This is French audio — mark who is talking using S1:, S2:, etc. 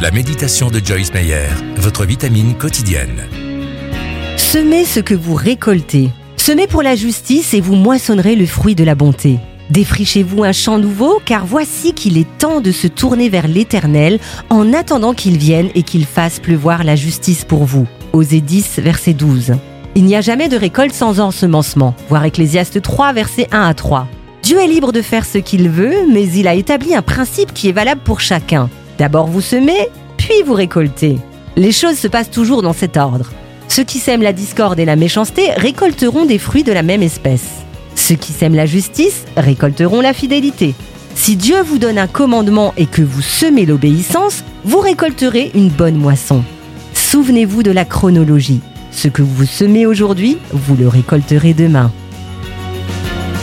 S1: La méditation de Joyce Meyer, votre vitamine quotidienne.
S2: Semez ce que vous récoltez. Semez pour la justice et vous moissonnerez le fruit de la bonté. Défrichez-vous un champ nouveau, car voici qu'il est temps de se tourner vers l'Éternel en attendant qu'il vienne et qu'il fasse pleuvoir la justice pour vous. Osée 10, verset 12. Il n'y a jamais de récolte sans ensemencement. Voir Ecclésiaste 3, verset 1 à 3. Dieu est libre de faire ce qu'il veut, mais il a établi un principe qui est valable pour chacun. D'abord vous semez, puis vous récoltez. Les choses se passent toujours dans cet ordre. Ceux qui sèment la discorde et la méchanceté récolteront des fruits de la même espèce. Ceux qui sèment la justice récolteront la fidélité. Si Dieu vous donne un commandement et que vous semez l'obéissance, vous récolterez une bonne moisson. Souvenez-vous de la chronologie. Ce que vous semez aujourd'hui, vous le récolterez demain.